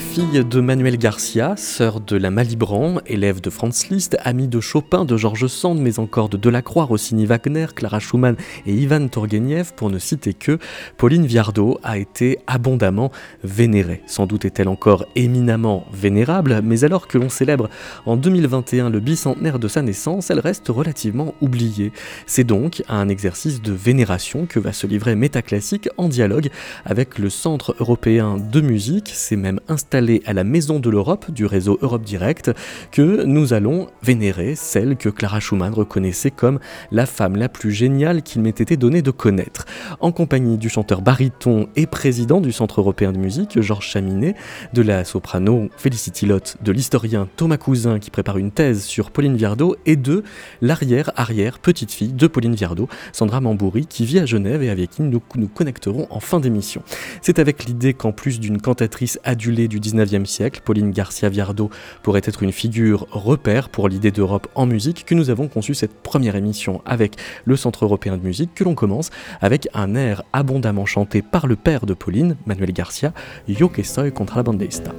Fille de Manuel Garcia, sœur de la Malibran, élève de Franz Liszt, amie de Chopin, de Georges Sand, mais encore de Delacroix, Rossini Wagner, Clara Schumann et Ivan Turgenev, pour ne citer que, Pauline Viardot a été abondamment vénérée. Sans doute est-elle encore éminemment vénérable, mais alors que l'on célèbre en 2021 le bicentenaire de sa naissance, elle reste relativement oubliée. C'est donc à un exercice de vénération que va se livrer Métaclassique en dialogue avec le Centre européen de musique, c'est même à la Maison de l'Europe du réseau Europe Direct, que nous allons vénérer celle que Clara Schumann reconnaissait comme la femme la plus géniale qu'il m'ait été donné de connaître. En compagnie du chanteur baryton et président du Centre européen de musique, Georges Chaminet, de la soprano Félicity Lott, de l'historien Thomas Cousin qui prépare une thèse sur Pauline Viardot et de l'arrière-arrière petite fille de Pauline Viardot, Sandra Mambouri, qui vit à Genève et avec qui nous nous connecterons en fin d'émission. C'est avec l'idée qu'en plus d'une cantatrice adulée du 19e siècle, Pauline Garcia Viardot pourrait être une figure repère pour l'idée d'Europe en musique que nous avons conçu cette première émission avec le Centre européen de musique que l'on commence avec un air abondamment chanté par le père de Pauline, Manuel Garcia, Yo que soy contrabandista.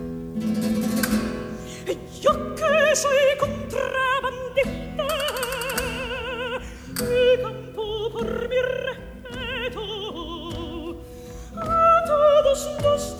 Yo que soy contrabandista, por mi a todos los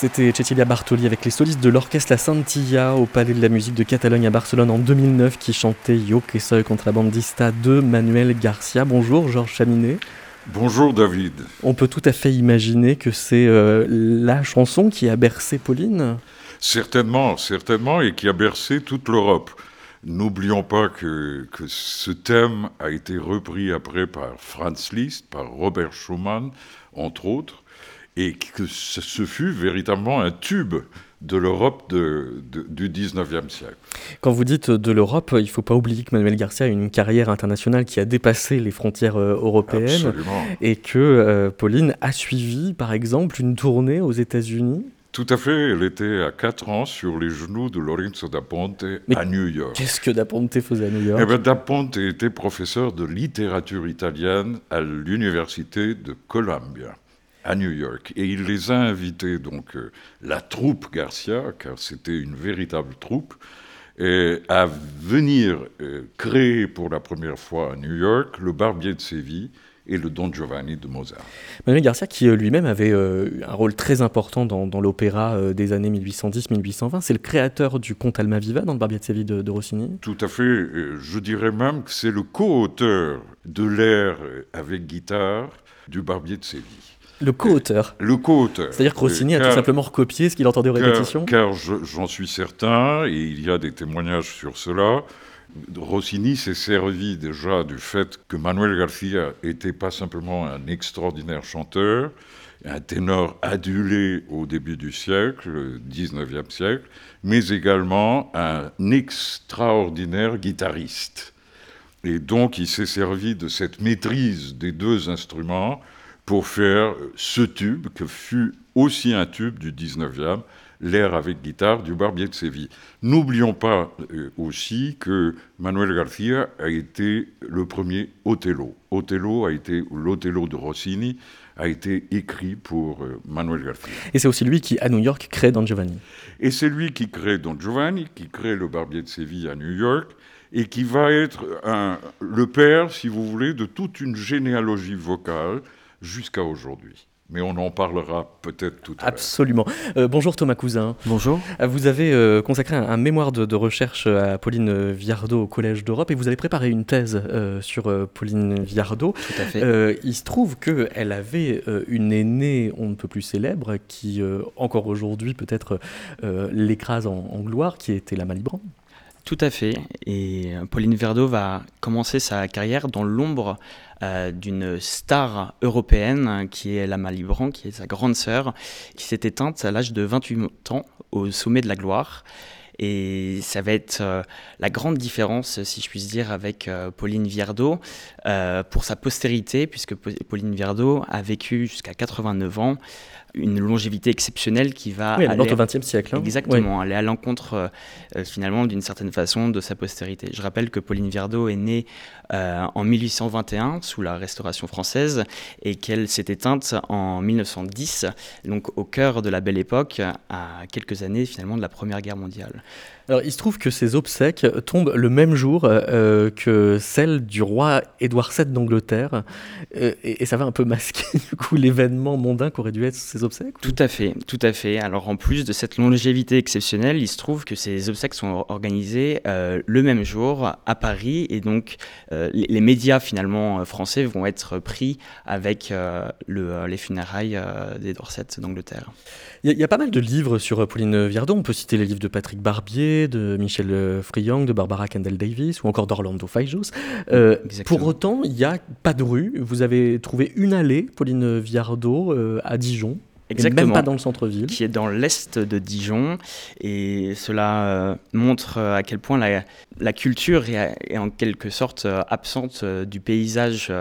C'était Cecilia Bartoli avec les solistes de l'orchestre La Santilla au Palais de la Musique de Catalogne à Barcelone en 2009 qui chantait Yo que soy contrabandista de Manuel Garcia. Bonjour Georges Chaminet. Bonjour David. On peut tout à fait imaginer que c'est euh, la chanson qui a bercé Pauline. Certainement, certainement, et qui a bercé toute l'Europe. N'oublions pas que, que ce thème a été repris après par Franz Liszt, par Robert Schumann, entre autres, et que ce, fut véritablement un tube de l'Europe de, de, du 19e siècle. Quand vous dites de l'Europe, il ne faut pas oublier que Manuel Garcia a une carrière internationale qui a dépassé les frontières euh, européennes Absolument. et que euh, Pauline a suivi, par exemple, une tournée aux États-Unis. Tout à fait, elle était à 4 ans sur les genoux de Lorenzo da Ponte Mais à New York. Qu'est-ce que Da Ponte faisait à New York? Eh ben, da Ponte était professeur de littérature italienne à l'université de Columbia à New York. Et il les a invités, donc euh, la troupe Garcia, car c'était une véritable troupe, et à venir euh, créer pour la première fois à New York le Barbier de Séville et le Don Giovanni de Mozart. Manuel Garcia, qui euh, lui-même avait euh, un rôle très important dans, dans l'opéra euh, des années 1810-1820, c'est le créateur du conte Almaviva dans le Barbier de Séville de, de Rossini. Tout à fait. euh, Je dirais même que c'est le co-auteur de l'air euh, avec guitare du Barbier de Séville. Le co-auteur. Le co-auteur. C'est-à-dire que Rossini a Car- tout simplement recopié ce qu'il entendait aux répétitions. Car, je- j'en suis certain, et il y a des témoignages sur cela. Rossini s'est servi déjà du fait que Manuel Garcia était pas simplement un extraordinaire chanteur, un ténor adulé au début du siècle, le 19e siècle, mais également un extraordinaire guitariste. Et donc, il s'est servi de cette maîtrise des deux instruments pour faire ce tube, que fut aussi un tube du 19e, l'air avec guitare du Barbier de Séville. N'oublions pas euh, aussi que Manuel García a été le premier Othello. Othello a été l'Othello de Rossini a été écrit pour euh, Manuel García. Et c'est aussi lui qui, à New York, crée Don Giovanni. Et c'est lui qui crée Don Giovanni, qui crée le Barbier de Séville à New York, et qui va être un, le père, si vous voulez, de toute une généalogie vocale jusqu'à aujourd'hui mais on en parlera peut-être tout à l'heure. Absolument. Euh, bonjour Thomas Cousin. Bonjour. Euh, vous avez euh, consacré un, un mémoire de, de, recherche à Pauline Viardot au Collège d'Europe et vous avez préparé une thèse euh, sur euh, Pauline Viardot. Tout à fait. il se trouve qu'elle avait une aînée on ne peut plus célèbre qui, encore aujourd'hui, peut-être l'écrase en, en, gloire, qui était la Malibran. Tout à fait. Et Pauline Viardot va commencer sa carrière dans l'ombre euh, d'une star européenne qui est la Malibran, qui est sa grande sœur, qui s'est éteinte à l'âge de 28 ans au sommet de la gloire. Et ça va être euh, la grande différence, si je puis dire, avec euh, Pauline Viardot euh, pour sa postérité, puisque Pauline Viardot a vécu jusqu'à 89 ans, une longévité exceptionnelle qui va oui, aller au XXe siècle. Hein. Exactement, oui. aller à l'encontre euh, finalement d'une certaine façon de sa postérité. Je rappelle que Pauline Viardot est née euh, en 1821 sous la Restauration française et qu'elle s'est éteinte en 1910, donc au cœur de la Belle Époque, à quelques années finalement de la Première Guerre mondiale. Alors, il se trouve que ces obsèques tombent le même jour euh, que celles du roi Édouard VII d'Angleterre, euh, et, et, ça va un peu masquer du coup l'événement mondain qu'aurait dû être ces obsèques. Tout à fait, tout à fait. Alors en plus de cette longévité exceptionnelle, il se trouve que ces obsèques sont organisées euh, le même jour à Paris, et donc euh, les, médias finalement français vont être pris avec euh, le, les funérailles d'Édouard VII d'Angleterre. Il y, y, a pas mal de livres sur Pauline Viardot. On peut citer les livres de Patrick Barbier de Michel Friang, de Barbara Kendall Davis ou encore d'Orlando Fajos. Euh, pour autant, il n'y a pas de rue. Vous avez trouvé une allée, Pauline Viardot, euh, à Dijon. Exactement. Même pas dans le centre-ville. Qui est dans l'est de Dijon. Et cela euh, montre à quel point la, la culture est, est, en quelque sorte absente du paysage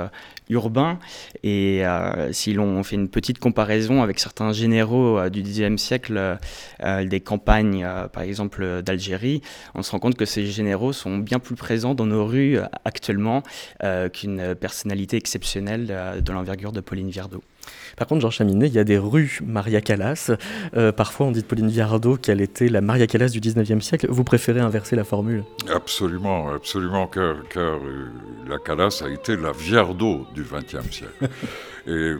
urbain. Et euh, si l'on fait une petite comparaison avec certains généraux euh, du Xe siècle, euh, des campagnes, par exemple, d'Algérie, on se rend compte que ces généraux sont bien plus présents dans nos rues actuellement qu'une personnalité exceptionnelle de l'envergure de Pauline Viardot. Par contre, Jean Chaminet, il y a des rues Maria Callas. Euh, parfois, on dit de Pauline Viardot qu'elle était la Maria Callas du 19e siècle. Vous préférez inverser la formule? Absolument, absolument, car, car euh, la Callas a été la Viardot du 20e siècle. Et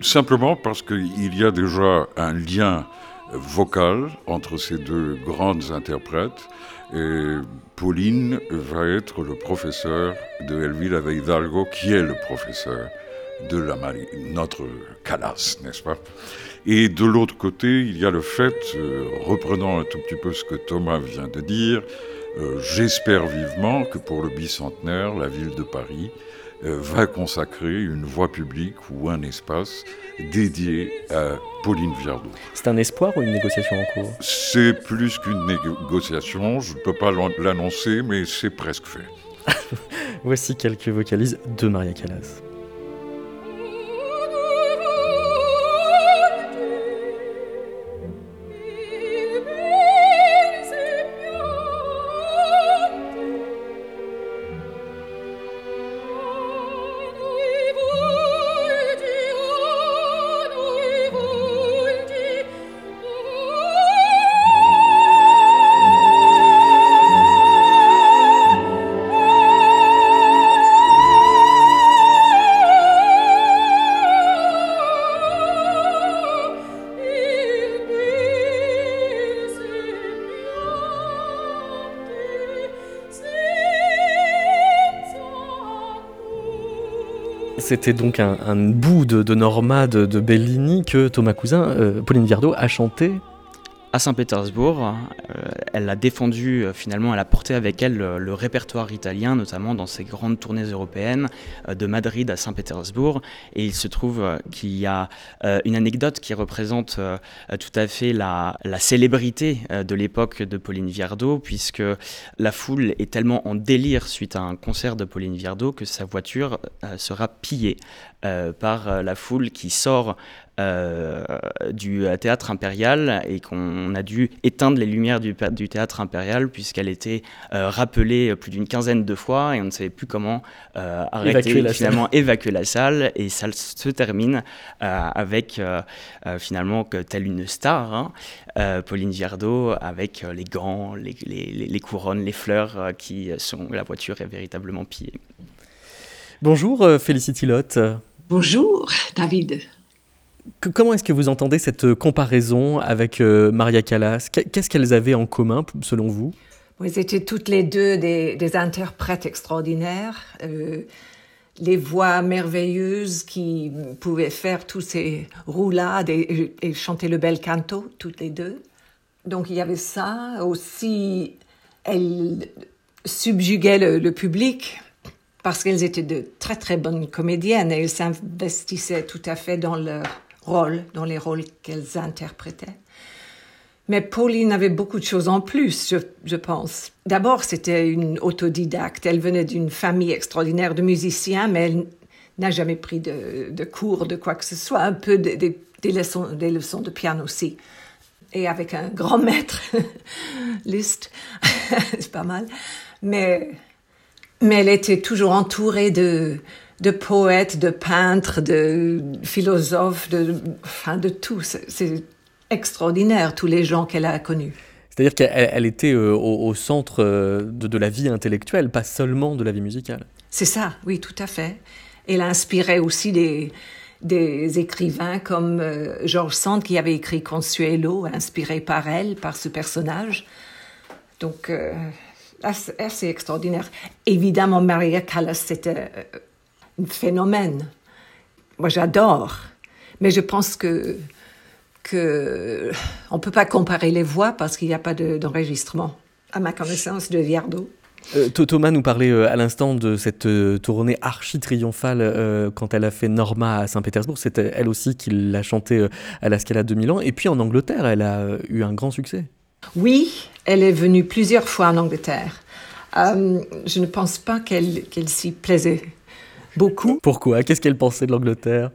simplement parce qu'il y a déjà un lien vocal entre ces deux grandes interprètes. Et Pauline va être le professeur de Elvira de Hidalgo, qui est le professeur de la Marie, notre Calas, n'est-ce pas? Et de l'autre côté, il y a le fait, euh, reprenant un tout petit peu ce que Thomas vient de dire, euh, j'espère vivement que pour le bicentenaire, la ville de Paris euh, va consacrer une voie publique ou un espace dédié à Pauline Viardot. C'est un espoir ou une négociation en cours? C'est plus qu'une négociation, je ne peux pas l'annoncer, mais c'est presque fait. Voici quelques vocalises de Maria Callas. C'était donc un, bout de, Norma de, de, Bellini que Thomas Cousin, euh, Pauline Viardot, a chanté à Saint-Pétersbourg. Elle a défendu, euh, finalement, elle a porté avec elle le, répertoire italien, notamment dans ses grandes tournées européennes, euh, de Madrid à Saint-Pétersbourg. Et il se trouve euh, qu'il y a une anecdote qui représente tout à fait la, la célébrité de l'époque de Pauline Viardot, puisque la foule est tellement en délire suite à un concert de Pauline Viardot que sa voiture sera pillée par la foule qui sort du euh, théâtre impérial et qu'on a dû éteindre les lumières du, théâtre impérial puisqu'elle était euh, rappelée plus d'une quinzaine de fois et on ne savait plus comment euh, arrêter Évacuer la finalement évacuer la salle et ça se termine euh, avec euh, euh, finalement que telle une star hein, euh, Pauline Viardot avec euh, les gants les, les- les- les couronnes les fleurs euh, qui sont la voiture est véritablement pillée Bonjour euh, Félicity Lotte. Bonjour, David. Comment est-ce que vous entendez cette euh, comparaison avec euh, Maria Callas? Qu'est- Qu'est-ce qu'elles avaient en commun, selon vous? Vous étiez toutes les deux des, interprètes extraordinaires, euh, les voix merveilleuses qui pouvaient faire tous ces roulades et, et chanter le bel canto, toutes les deux. Donc il y avait ça. Aussi, elles subjuguaient le, le public parce qu'elles étaient de très très bonnes comédiennes et elles s'investissaient tout à fait dans leur rôle, dans les rôles qu'elles interprétaient. Mais Pauline avait beaucoup de choses en plus, je, pense. D'abord, c'était une autodidacte. Elle venait d'une famille extraordinaire de musiciens, mais elle n'a jamais pris de, cours de quoi que ce soit, un peu de- de- des, leçons, des leçons de piano aussi. Et avec un grand maître, Liszt, c'est pas mal. Mais, mais elle était toujours entourée de, de poètes, de peintres, de philosophes, de, enfin, de tout. C'est- extraordinaire, tous les gens qu'elle a connus. C'est-à-dire qu'elle elle était euh, au, au centre euh, de, de la vie intellectuelle, pas seulement de la vie musicale. C'est ça, oui, tout à fait. Elle a inspiré aussi des, des écrivains comme euh, George Sand qui avait écrit Consuelo, inspiré par elle, par ce personnage. Donc, assez, assez extraordinaire. Évidemment, Maria Callas, c'était phénomène. Moi, j'adore. Mais je pense que que on peut pas comparer les voix parce qu'il n'y a pas de- d'enregistrement, à ma connaissance, de Viardot. Euh, Tho- Thomas nous parlait euh, à l'instant de cette euh, tournée archi-triomphale euh, quand elle a fait Norma à Saint-Pétersbourg. C'était elle aussi qui l'a chantée à la Scala de Milan. Et puis en Angleterre, elle a eu un grand succès. Oui, elle est venue plusieurs fois en Angleterre. Je ne pense pas qu'elle qu'elle s'y plaisait beaucoup, Pourquoi? Qu'est-ce qu'elle pensait de l'Angleterre?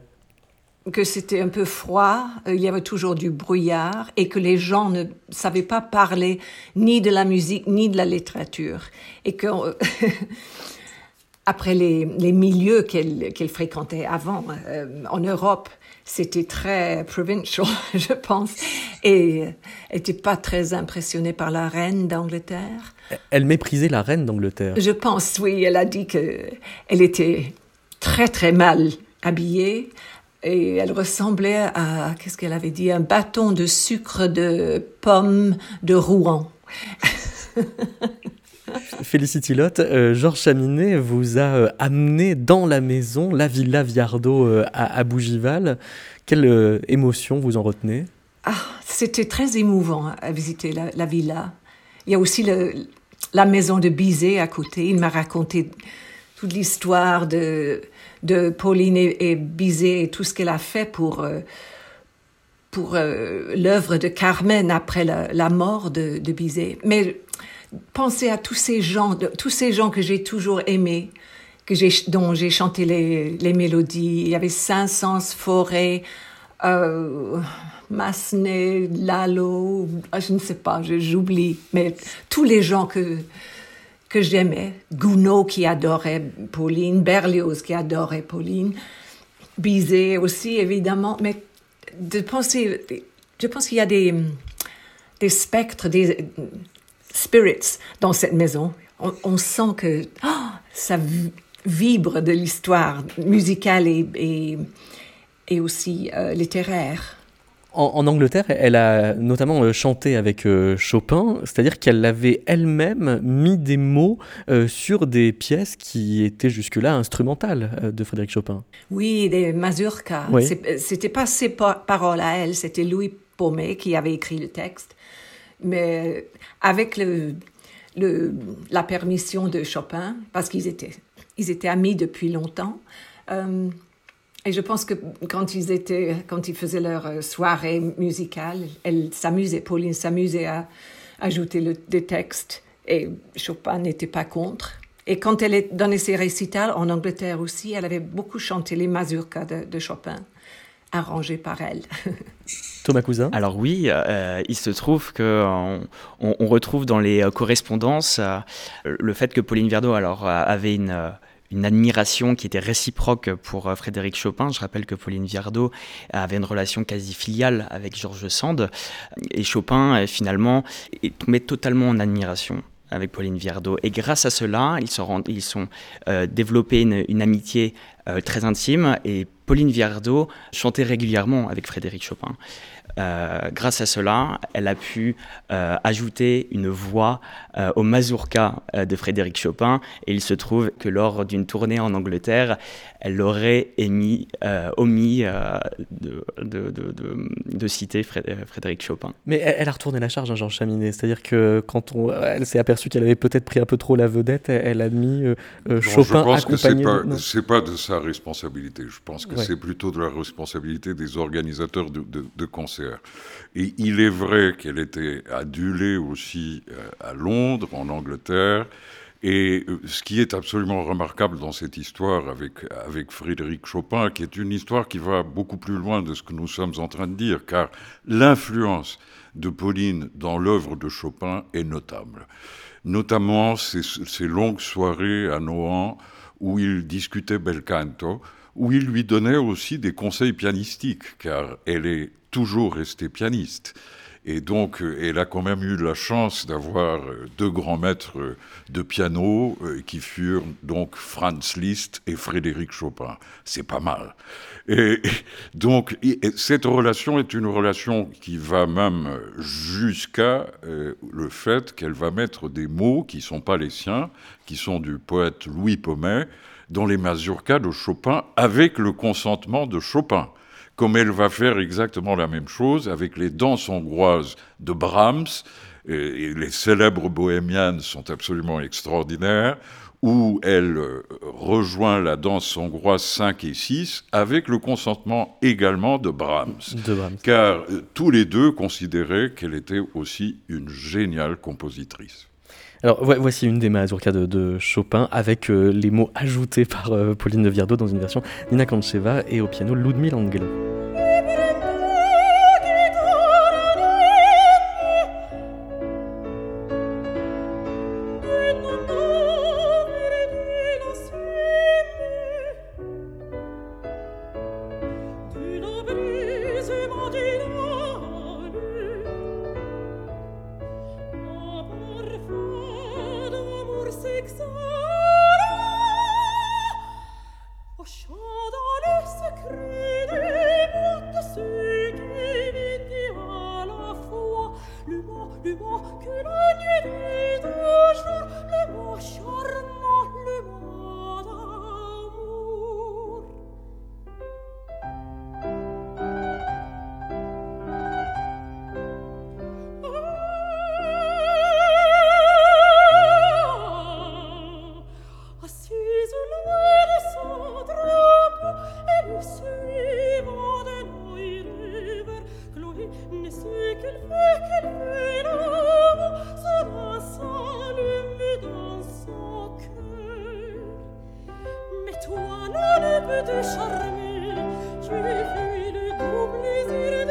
Que c'était un peu froid, euh, il y avait toujours du brouillard et que les gens ne savaient pas parler ni de la musique ni de la littérature. Et que, euh, après les, les milieux qu'elle qu'elle fréquentait avant, euh, en Europe, c'était très provincial, je pense, et elle n'était pas très impressionnée par la reine d'Angleterre. Elle méprisait la reine d'Angleterre. Je pense, oui, elle a dit que elle était très très mal habillée et elle ressemblait à, qu'est-ce qu'elle avait dit, un bâton de sucre de pomme de Rouen. Félicity Lotte, euh, Georges Chaminet vous a euh, amené dans la maison, la Villa Viardot euh, à, à Bougival. Quelle euh, émotion vous en retenez Ah, c'était très émouvant à visiter la, la villa. Il y a aussi le, la maison de Bizet à côté. Il m'a raconté toute l'histoire de, de Pauline et, et Bizet et tout ce qu'elle a fait pour, euh, pour euh, l'œuvre de Carmen après la, mort de, Bizet. Mais pensez à tous ces gens, tous ces gens que j'ai toujours aimés, que j'ai, dont j'ai chanté les, les mélodies. Il y avait Saint-Saëns, Forêt, euh, Massenet, Lalo, ah, je ne sais pas, j'oublie, mais tous les gens que, que j'aimais, Gounod qui adorait Pauline, Berlioz qui adorait Pauline, Bizet aussi évidemment, mais de penser, je pense qu'il y a des, des spectres, des spirits dans cette maison. On, sent que ah, ça vi- vibre de l'histoire musicale et, et, et aussi euh, littéraire. En, en Angleterre, elle a notamment euh, chanté avec euh, Chopin, c'est-à-dire qu'elle avait elle-même mis des mots euh, sur des pièces qui étaient jusque-là instrumentales de Frédéric Chopin. Oui, des mazurkas. Oui. C'était pas ses pa- paroles à elle, c'était Louis Paumet qui avait écrit le texte. mais avec le, le, la permission de Chopin, parce qu'ils étaient, ils étaient amis depuis longtemps. Euh, et je pense que quand ils étaient, quand ils faisaient leur euh, soirée musicale, elle s'amusait, Pauline s'amusait à ajouter le, des textes et Chopin n'était pas contre. Et quand elle donnait ses récitals en Angleterre aussi, elle avait beaucoup chanté les mazurkas de, de Chopin, arrangés par elle. Thomas Cousin Alors oui, euh, il se trouve qu'on on, on retrouve dans les correspondances euh, le fait que Pauline Viardot alors, avait une une admiration qui était réciproque pour Frédéric Chopin. Je rappelle que Pauline Viardot avait une relation quasi filiale avec Georges Sand. Et Chopin, finalement, est tombé totalement en admiration avec Pauline Viardot. Et grâce à cela, ils, se rendent, ils sont euh, développé une, une amitié euh, très intime. Et Pauline Viardot chantait régulièrement avec Frédéric Chopin. Euh, grâce à cela, elle a pu euh, ajouter une voix euh, au mazurka de Frédéric Chopin. Et il se trouve que lors d'une tournée en Angleterre, elle aurait émis, omis de, de, de, de, citer Frédéric Chopin. Mais elle, elle, a retourné la charge, hein, Jean Chaminet. C'est-à-dire que quand on, elle s'est aperçue qu'elle avait peut-être pris un peu trop la vedette, elle, elle a mis bon, Chopin Je pense accompagné. que c'est pas, pas, de sa responsabilité. Je pense que ouais. c'est plutôt de la responsabilité des organisateurs de, de concerts. Et il est vrai qu'elle était adulée aussi à Londres, en Angleterre. Et ce qui est absolument remarquable dans cette histoire avec, avec Frédéric Chopin, qui est une histoire qui va beaucoup plus loin de ce que nous sommes en train de dire, car l'influence de Pauline dans l'œuvre de Chopin est notable. Notamment ces, ces longues soirées à Nohant où il discutait bel canto, où il lui donnait aussi des conseils pianistiques, car elle est toujours restée pianiste. Et donc, elle a quand même eu la chance d'avoir deux grands maîtres de piano qui furent donc Franz Liszt et Frédéric Chopin. C'est pas mal. Et donc, cette relation est une relation qui va même jusqu'à le fait qu'elle va mettre des mots qui sont pas les siens, qui sont du poète Louis Pommet, dans les mazurkas de Chopin avec le consentement de Chopin comme elle va faire exactement la même chose avec les danses hongroises de Brahms, et les célèbres bohémiennes sont absolument extraordinaires, où elle rejoint la danse hongroise 5 et 6 avec le consentement également de Brahms. De Brahms. Car tous les deux considéraient qu'elle était aussi une géniale compositrice. Alors voici une des mazurkas de, Chopin avec euh, les mots ajoutés par euh, Pauline de Viardot dans une version Nina Kancheva et au piano Ludmila Angelo. plus de charme, tu es venu de.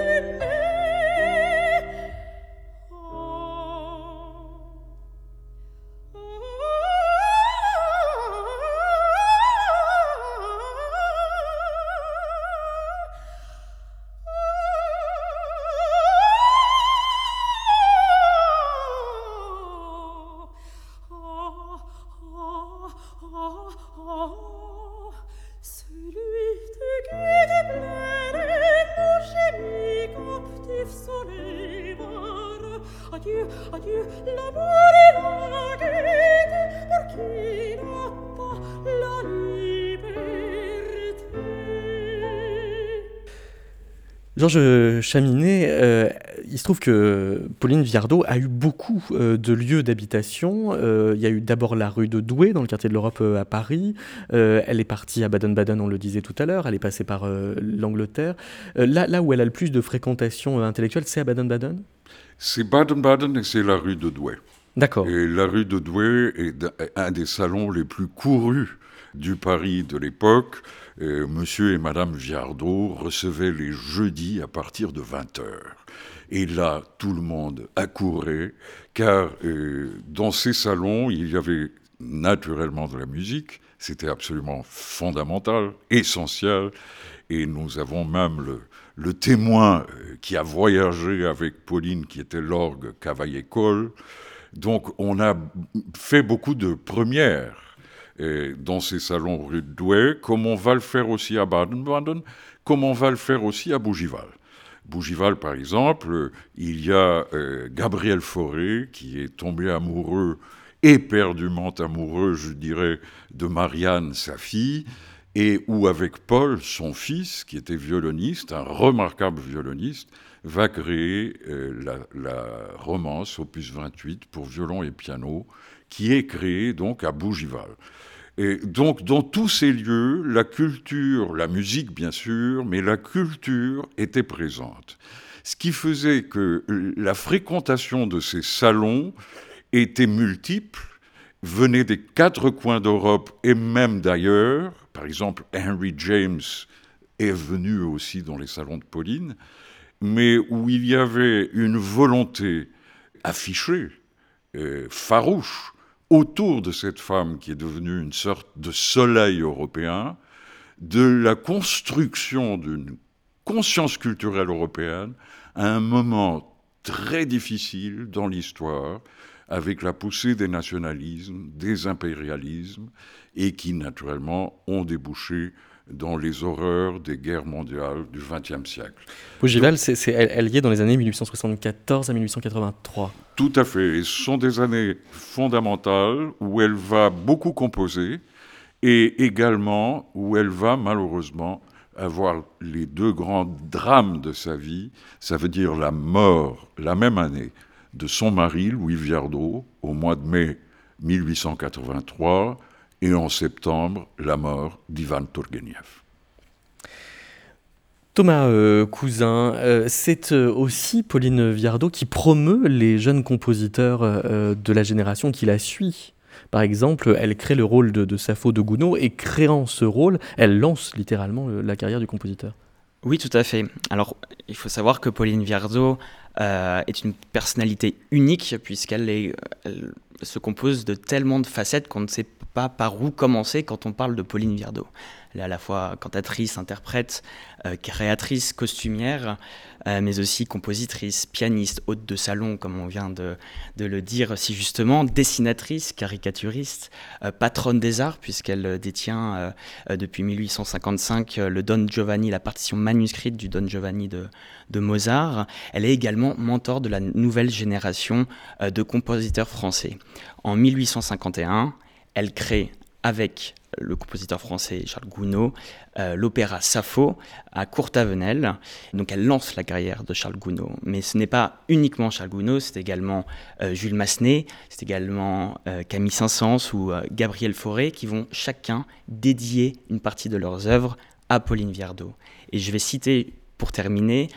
Georges Chaminet, euh, il se trouve que Pauline Viardot a eu beaucoup euh, de lieux d'habitation. Euh, il y a eu d'abord la rue de Douai, dans le quartier de l'Europe à Paris. Elle est partie à Baden-Baden, on le disait tout à l'heure. Elle est passée par l'Angleterre. Là, là où elle a le plus de fréquentation intellectuelle, c'est à Baden-Baden? C'est Baden-Baden et c'est la rue de Douai. D'accord. Et la rue de Douai est un des salons les plus courus du Paris de l'époque. Euh, Monsieur et Madame Viardot recevaient les jeudis à partir de 20 heures. Et là, tout le monde accourait, car euh, dans ces salons, il y avait naturellement de la musique. C'était absolument fondamental, essentiel. Et nous avons même le, le témoin euh, qui a voyagé avec Pauline, qui était l'orgue Cavaillé-Cole. Donc, on a fait beaucoup de premières dans ces salons rue de Douai, comme on va le faire aussi à Baden-Baden, comme on va le faire aussi à Bougival. Bougival, par exemple, euh, il y a euh, Gabriel Fauré qui est tombé amoureux, éperdument amoureux, je dirais, de Marianne, sa fille, et où avec Paul, son fils, qui était violoniste, un remarquable violoniste, va créer euh, la, la romance opus 28 pour violon et piano, qui est créée donc à Bougival. Et donc, dans tous ces lieux, la culture, la musique bien sûr, mais la culture était présente. Ce qui faisait que la fréquentation de ces salons était multiple, venait des quatre coins d'Europe et même d'ailleurs. Par exemple, Henry James est venu aussi dans les salons de Pauline, mais où il y avait une volonté affichée, euh, farouche, autour de cette femme qui est devenue une sorte de soleil européen, de la construction d'une conscience culturelle européenne à un moment très difficile dans l'histoire, avec la poussée des nationalismes, des impérialismes, et qui naturellement ont débouché dans les horreurs des guerres mondiales du XXe siècle. Bougival, c'est, est dans les années 1874 à 1883. Tout à fait. Et ce sont des années fondamentales où elle va beaucoup composer et également où elle va malheureusement avoir les deux grands drames de sa vie. Ça veut dire la mort la même année de son mari, Louis Viardot, au mois de mai 1883, et en septembre, la mort d'Ivan Turgenev. Thomas euh, Cousin, euh, c'est euh, aussi Pauline Viardot qui promeut les jeunes compositeurs euh, de la génération qui la suit. Par exemple, elle crée le rôle de, de Sappho de Gounod et créant ce rôle, elle lance littéralement le- la carrière du compositeur. Oui, tout à fait. Alors, il faut savoir que Pauline Viardot euh, est une personnalité unique puisqu'elle est- elle se compose de tellement de facettes qu'on ne sait pas par où commencer quand on parle de Pauline Viardot. Elle est à la fois cantatrice, interprète, euh, créatrice, costumière, euh, mais aussi compositrice, pianiste, hôte de salon, comme on vient de, le dire si justement, dessinatrice, caricaturiste, euh, patronne des arts, puisqu'elle détient depuis 1855 euh, le Don Giovanni, la partition manuscrite du Don Giovanni de, de Mozart. Elle est également mentor de la nouvelle génération de compositeurs français. En 1851, elle crée avec le compositeur français Charles Gounod euh, l'opéra Sappho à Courtavenel. Donc elle lance la carrière de Charles Gounod. Mais ce n'est pas uniquement Charles Gounod, c'est également euh, Jules Massenet, c'est également euh, Camille Saint-Saëns ou Gabriel Fauré qui vont chacun dédier une partie de leurs œuvres à Pauline Viardot. Et je vais citer pour terminer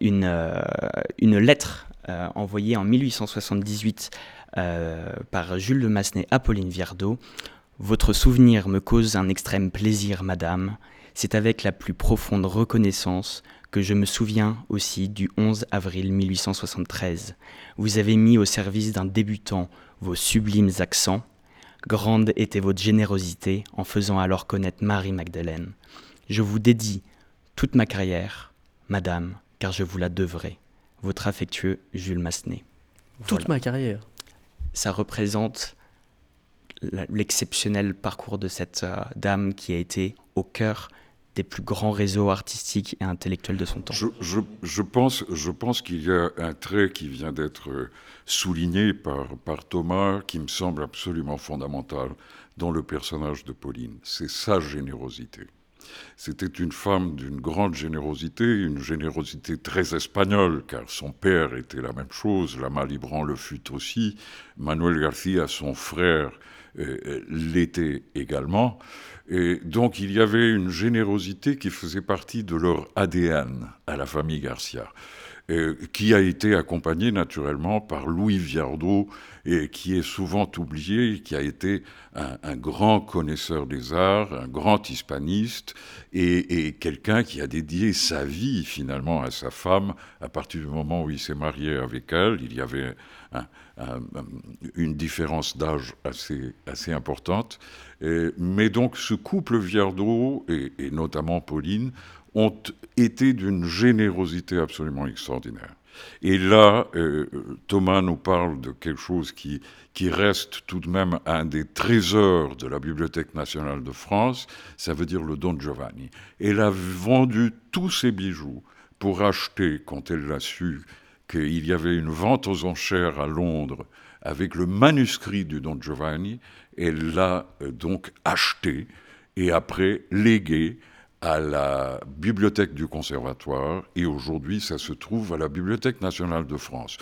une, lettre envoyée en 1878 euh, par Jules de Massenet à Pauline Viardot. Votre souvenir me cause un extrême plaisir, madame. C'est avec la plus profonde reconnaissance que je me souviens aussi du 11 avril 1873. Vous avez mis au service d'un débutant vos sublimes accents. Grande était votre générosité en faisant alors connaître Marie-Magdeleine. Je vous dédie toute ma carrière, madame, car je vous la devrai. Votre affectueux Jules Massenet. Toute ma carrière. Ça représente l'exceptionnel parcours de cette euh, dame qui a été au cœur des plus grands réseaux artistiques et intellectuels de son temps. Je, je- pense, je pense qu'il y a un trait qui vient d'être souligné par, par Thomas qui me semble absolument fondamental dans le personnage de Pauline. C'est sa générosité. C'était une femme d'une grande générosité, une générosité très espagnole, car son père était la même chose, la Malibran le fut aussi, Manuel Garcia, son frère, euh, l'était également. Et donc il y avait une générosité qui faisait partie de leur ADN à la famille Garcia. Euh, qui a été accompagné naturellement par Louis Viardot, et qui est souvent oublié, qui a été un, grand connaisseur des arts, un grand hispaniste, et, quelqu'un qui a dédié sa vie finalement à sa femme à partir du moment où il s'est marié avec elle. Il y avait un, un, une différence d'âge assez, importante. Mais donc ce couple Viardot, et notamment Pauline, ont été d'une générosité absolument extraordinaire. Et là, euh, Thomas nous parle de quelque chose qui, qui reste tout de même un des trésors de la Bibliothèque nationale de France, ça veut dire le Don Giovanni. Elle a vendu tous ses bijoux pour acheter, quand elle l'a su, qu'il y avait une vente aux enchères à Londres avec le manuscrit du Don Giovanni, elle l'a euh, donc acheté et après légué à la bibliothèque du conservatoire et aujourd'hui ça se trouve à la Bibliothèque nationale de France.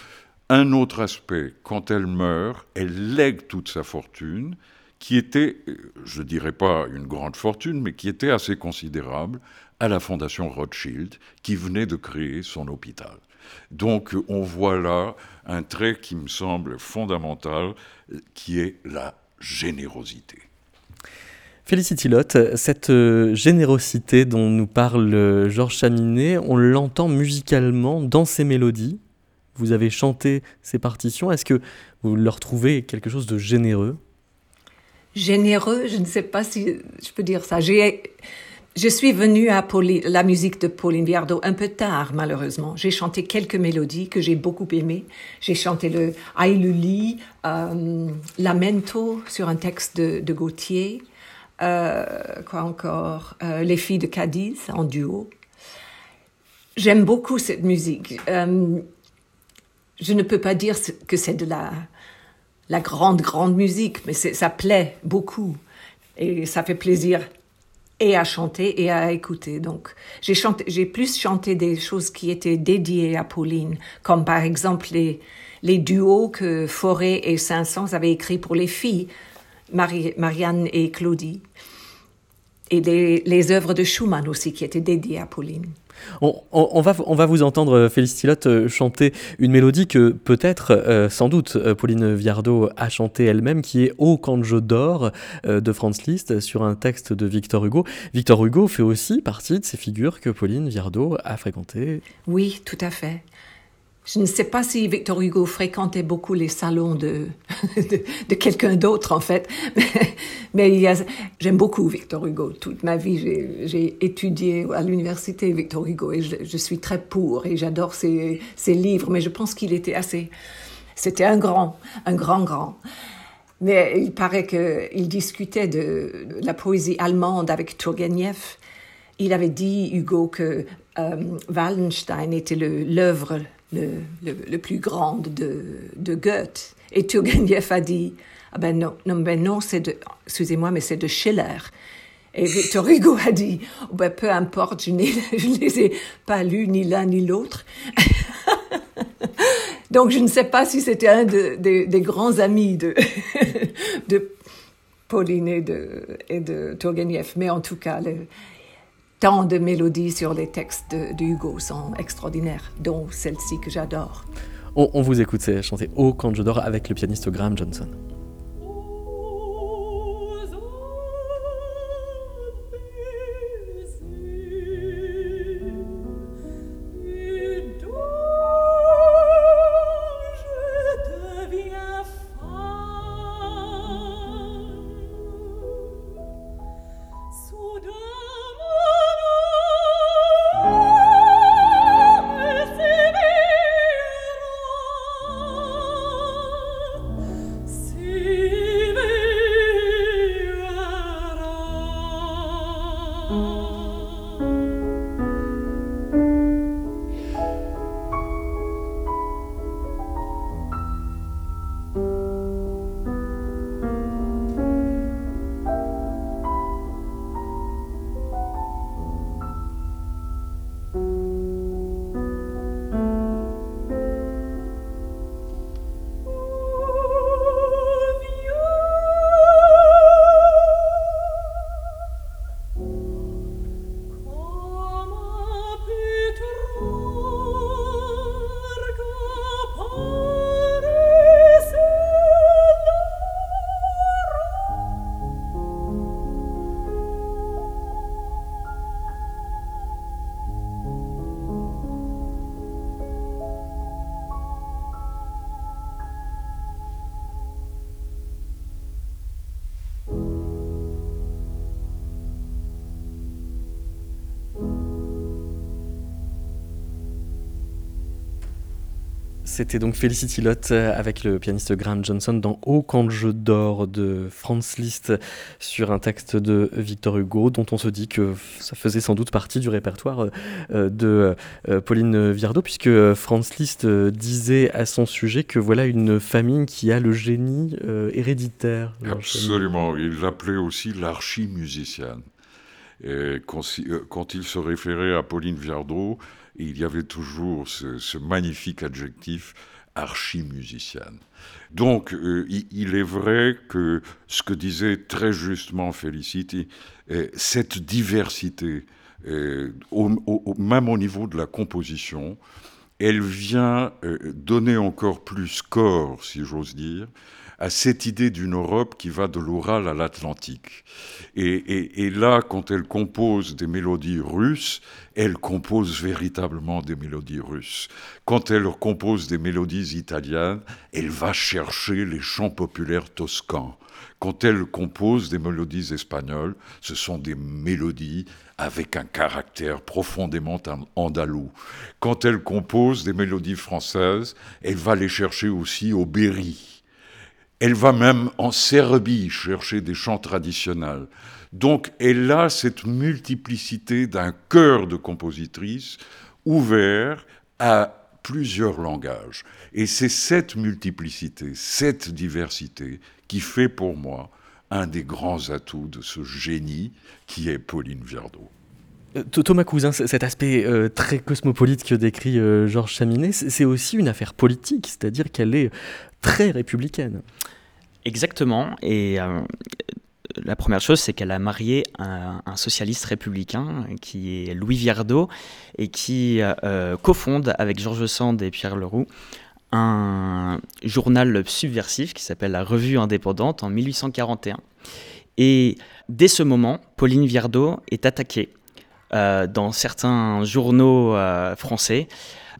Un autre aspect, quand elle meurt, elle lègue toute sa fortune, qui était, je ne dirais pas une grande fortune, mais qui était assez considérable, à la Fondation Rothschild, qui venait de créer son hôpital. Donc on voit là un trait qui me semble fondamental, qui est la générosité. Félicity Lotte, cette euh, générosité dont nous parle euh, Georges Chaminet, on l'entend musicalement dans ses mélodies. Vous avez chanté ces partitions. Est-ce que vous leur trouvez quelque chose de généreux? Généreux, je ne sais pas si je peux dire ça. J'ai, je suis venue à la musique de Pauline Viardot un peu tard, malheureusement. J'ai chanté quelques mélodies que j'ai beaucoup aimées. J'ai chanté le Aïluli, euh, Lamento sur un texte de, de Gauthier. Euh, quoi encore? Euh, Les filles de Cadiz en duo. J'aime beaucoup cette musique. Euh, je ne peux pas dire que c'est de la, grande, grande musique, mais ça plaît beaucoup. Et ça fait plaisir et à chanter et à écouter. Donc, j'ai plus chanté des choses qui étaient dédiées à Pauline, comme par exemple les, les duos que Forêt et Saint-Saëns avaient écrits pour les filles. Marie, Marianne et Claudie. Et les, les, œuvres de Schumann aussi, qui étaient dédiées à Pauline. On, on, on va, on va vous entendre, Félicité Lotte, chanter une mélodie que peut-être, euh, sans doute, Pauline Viardot a chantée elle-même, qui est Au quand je dors euh, de Franz Liszt, sur un texte de Victor Hugo. Victor Hugo fait aussi partie de ces figures que Pauline Viardot a fréquentées. Oui, tout à fait. Je ne sais pas si Victor Hugo fréquentait beaucoup les salons de, de, quelqu'un d'autre, en fait. Mais, j'aime beaucoup Victor Hugo. Toute ma vie, j'ai étudié à l'université Victor Hugo et je, suis très pour et j'adore ses, ses, livres. Mais je pense qu'il était assez... C'était un grand, un grand, grand. Mais il paraît qu'il discutait de, de la poésie allemande avec Turgenev. Il avait dit, Hugo, que euh, Wallenstein était l'œuvre le, le, plus grand de, de Goethe. Et Turgenev a dit, ah ben non, non, ben non, c'est de, excusez-moi, mais c'est de Schiller. Et Victor Hugo a dit, oh ben peu importe, je, ne les ai pas lus ni l'un ni l'autre. Donc je ne sais pas si c'était un de, des grands amis de, de Pauline et de, et de Turgenev, mais en tout cas, le, tant de mélodies sur les textes de, Hugo sont extraordinaires, dont celle-ci que j'adore. On, on, vous écoute chanter Oh quand je dors avec le pianiste Graham Johnson. C'était donc Felicity Lott euh, avec le pianiste Graham Johnson dans Au quand je dors de Franz Liszt sur un texte de Victor Hugo dont on se dit que ça faisait sans doute partie du répertoire euh, de euh, Pauline Viardot puisque Franz Liszt disait à son sujet que voilà une famille qui a le génie héréditaire. Absolument, il l'appelait aussi l'archimusicienne. Et quand, il se référait à Pauline Viardot, il y avait toujours ce, magnifique adjectif archimusicienne. Donc, euh, il, est vrai que ce que disait très justement Felicity, cette diversité, même au niveau de la composition, elle vient euh, donner encore plus corps, si j'ose dire, à cette idée d'une Europe qui va de l'Oural à l'Atlantique. Et, là, quand elle compose des mélodies russes, elle compose véritablement des mélodies russes. Quand elle compose des mélodies italiennes, elle va chercher les chants populaires toscans. Quand elle compose des mélodies espagnoles, ce sont des mélodies avec un caractère profondément andalou. Quand elle compose des mélodies françaises, elle va les chercher aussi au Berry elle va même en Serbie chercher des chants traditionnels. Donc elle a cette multiplicité d'un cœur de compositrice ouvert à plusieurs langages. Et c'est cette multiplicité, cette diversité qui fait pour moi un des grands atouts de ce génie qui est Pauline Viardot. Euh, Thomas Cousin, cet aspect euh, très cosmopolite que décrit euh, Georges Chaminet, c'est aussi une affaire politique, c'est-à-dire qu'elle est très républicaine. Exactement. Et la première chose, c'est qu'elle a marié un, socialiste républicain qui est Louis Viardot et qui cofonde avec Georges Sand et Pierre Leroux un journal subversif qui s'appelle La Revue Indépendante en 1841. Et dès ce moment, Pauline Viardot est attaquée dans certains journaux français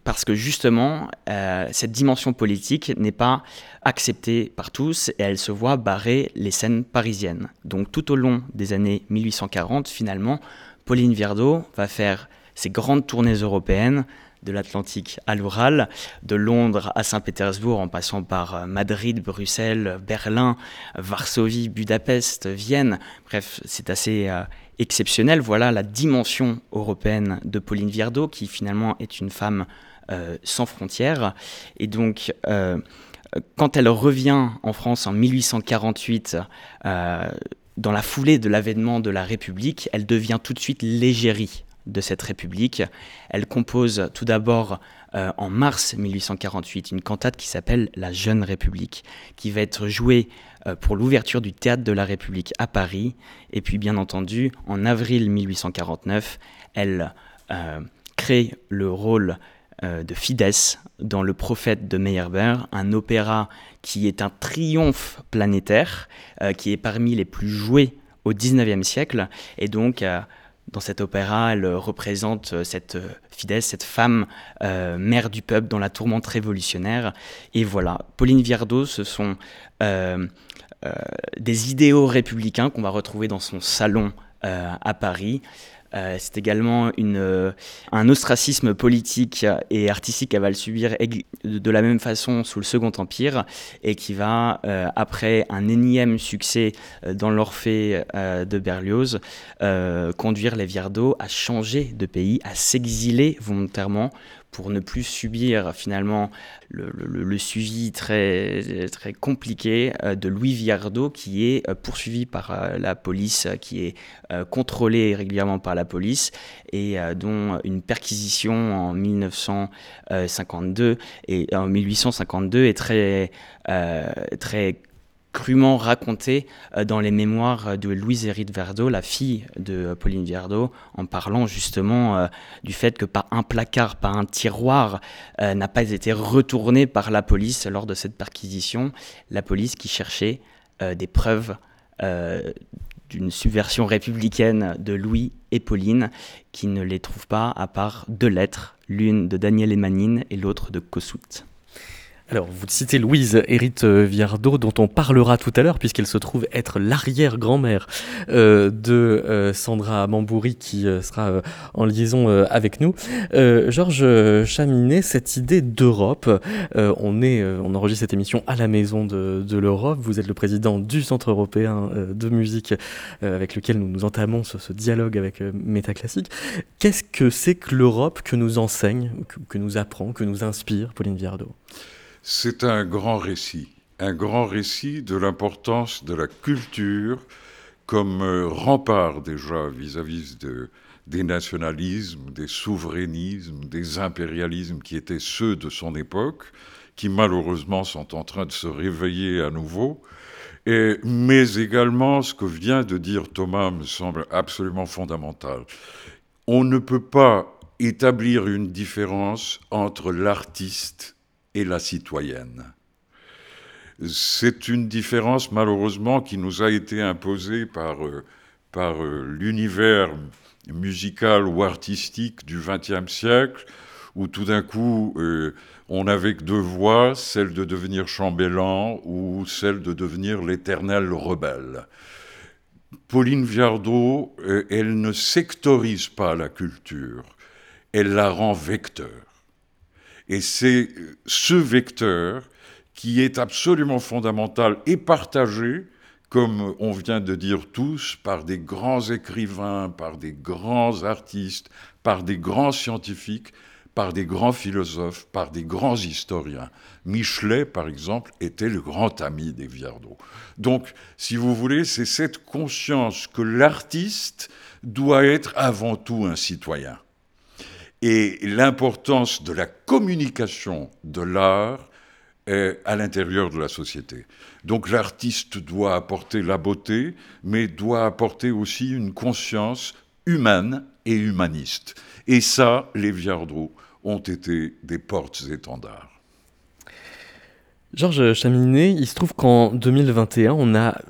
parce que justement, euh, cette dimension politique n'est pas acceptée par tous et elle se voit barrer les scènes parisiennes. Donc tout au long des années 1840, finalement, Pauline Viardot va faire ses grandes tournées européennes de l'Atlantique à l'Oural, de Londres à Saint-Pétersbourg en passant par euh, Madrid, Bruxelles, Berlin, Varsovie, Budapest, Vienne. Bref, c'est assez euh, exceptionnel. Voilà la dimension européenne de Pauline Viardot qui finalement est une femme euh, sans frontières. Et donc, euh, quand elle revient en France en 1848, euh, dans la foulée de l'avènement de la République, elle devient tout de suite l'égérie de cette République. Elle compose tout d'abord en mars 1848 une cantate qui s'appelle La Jeune République, qui va être jouée pour l'ouverture du théâtre de la République à Paris. Et puis bien entendu, en avril 1849, elle crée le rôle euh, de Fidesz dans Le Prophète de Meyerbeer, un opéra qui est un triomphe planétaire, euh, qui est parmi les plus joués au XIXe siècle. Et donc, euh, dans cet opéra, elle représente cette Fidesz, cette femme mère du peuple dans la tourmente révolutionnaire. Et voilà, Pauline Viardot, ce sont des idéaux républicains qu'on va retrouver dans son salon à Paris. Euh, c'est également euh, un ostracisme politique et artistique qu'elle va le subir de la même façon sous le Second Empire et qui va, euh, après un énième succès dans l'Orphée de Berlioz, conduire les Viardot à changer de pays, à s'exiler volontairement pour ne plus subir finalement le, suivi très, très compliqué euh, de Louis Viardot qui est euh, poursuivi par euh, la police, qui est contrôlé régulièrement par la police et dont une perquisition en 1952 et en 1852 est très, très crûment raconté euh, dans les mémoires de Louise Hérite Verdot, la fille de Pauline Viardot, en parlant justement euh, du fait que pas un placard, pas un tiroir euh, n'a pas été retourné par la police lors de cette perquisition. La police qui cherchait des preuves d'une subversion républicaine de Louis et Pauline, qui ne les trouve pas à part deux lettres, l'une de Daniel Emanine et l'autre de Kossuth. Alors, vous citez Louise Hérite euh, Viardot, dont on parlera tout à l'heure, puisqu'elle se trouve être l'arrière-grand-mère euh, de euh, Sandra Mambouri, qui euh, sera euh, en liaison euh, avec nous. Georges Chaminet, cette idée d'Europe, on, on enregistre cette émission à la Maison de, de l'Europe. Vous êtes le président du Centre européen de musique, avec lequel nous nous entamons ce, ce dialogue avec Métaclassique. Qu'est-ce que c'est que l'Europe que nous enseigne, que, que nous apprend, que nous inspire, Pauline Viardot? C'est un grand récit, un grand récit de l'importance de la culture comme euh, rempart déjà vis-à-vis de, des nationalismes, des souverainismes, des impérialismes qui étaient ceux de son époque, qui malheureusement sont en train de se réveiller à nouveau. Et, mais également, ce que vient de dire Thomas me semble absolument fondamental. On ne peut pas établir une différence entre l'artiste et la citoyenne. C'est une différence malheureusement qui nous a été imposée par, euh, par euh, l'univers musical ou artistique du XXe siècle, où tout d'un coup euh, on n'avait que deux voies, celle de devenir chambellan ou celle de devenir l'éternel rebelle. Pauline Viardot, elle ne sectorise pas la culture, elle la rend vecteur. Et c'est euh, ce vecteur qui est absolument fondamental et partagé, comme on vient de dire tous, par des grands écrivains, par des grands artistes, par des grands scientifiques, par des grands philosophes, par des grands historiens. Michelet, par exemple, était le grand ami des Viardot. Donc, si vous voulez, c'est cette conscience que l'artiste doit être avant tout un citoyen. Et l'importance de la communication de l'art à l'intérieur de la société. Donc l'artiste doit apporter la beauté, mais doit apporter aussi une conscience humaine et humaniste. Et ça, les Viardot ont été des portes-étendards. Georges Chaminet, il se trouve qu'en 2021, on a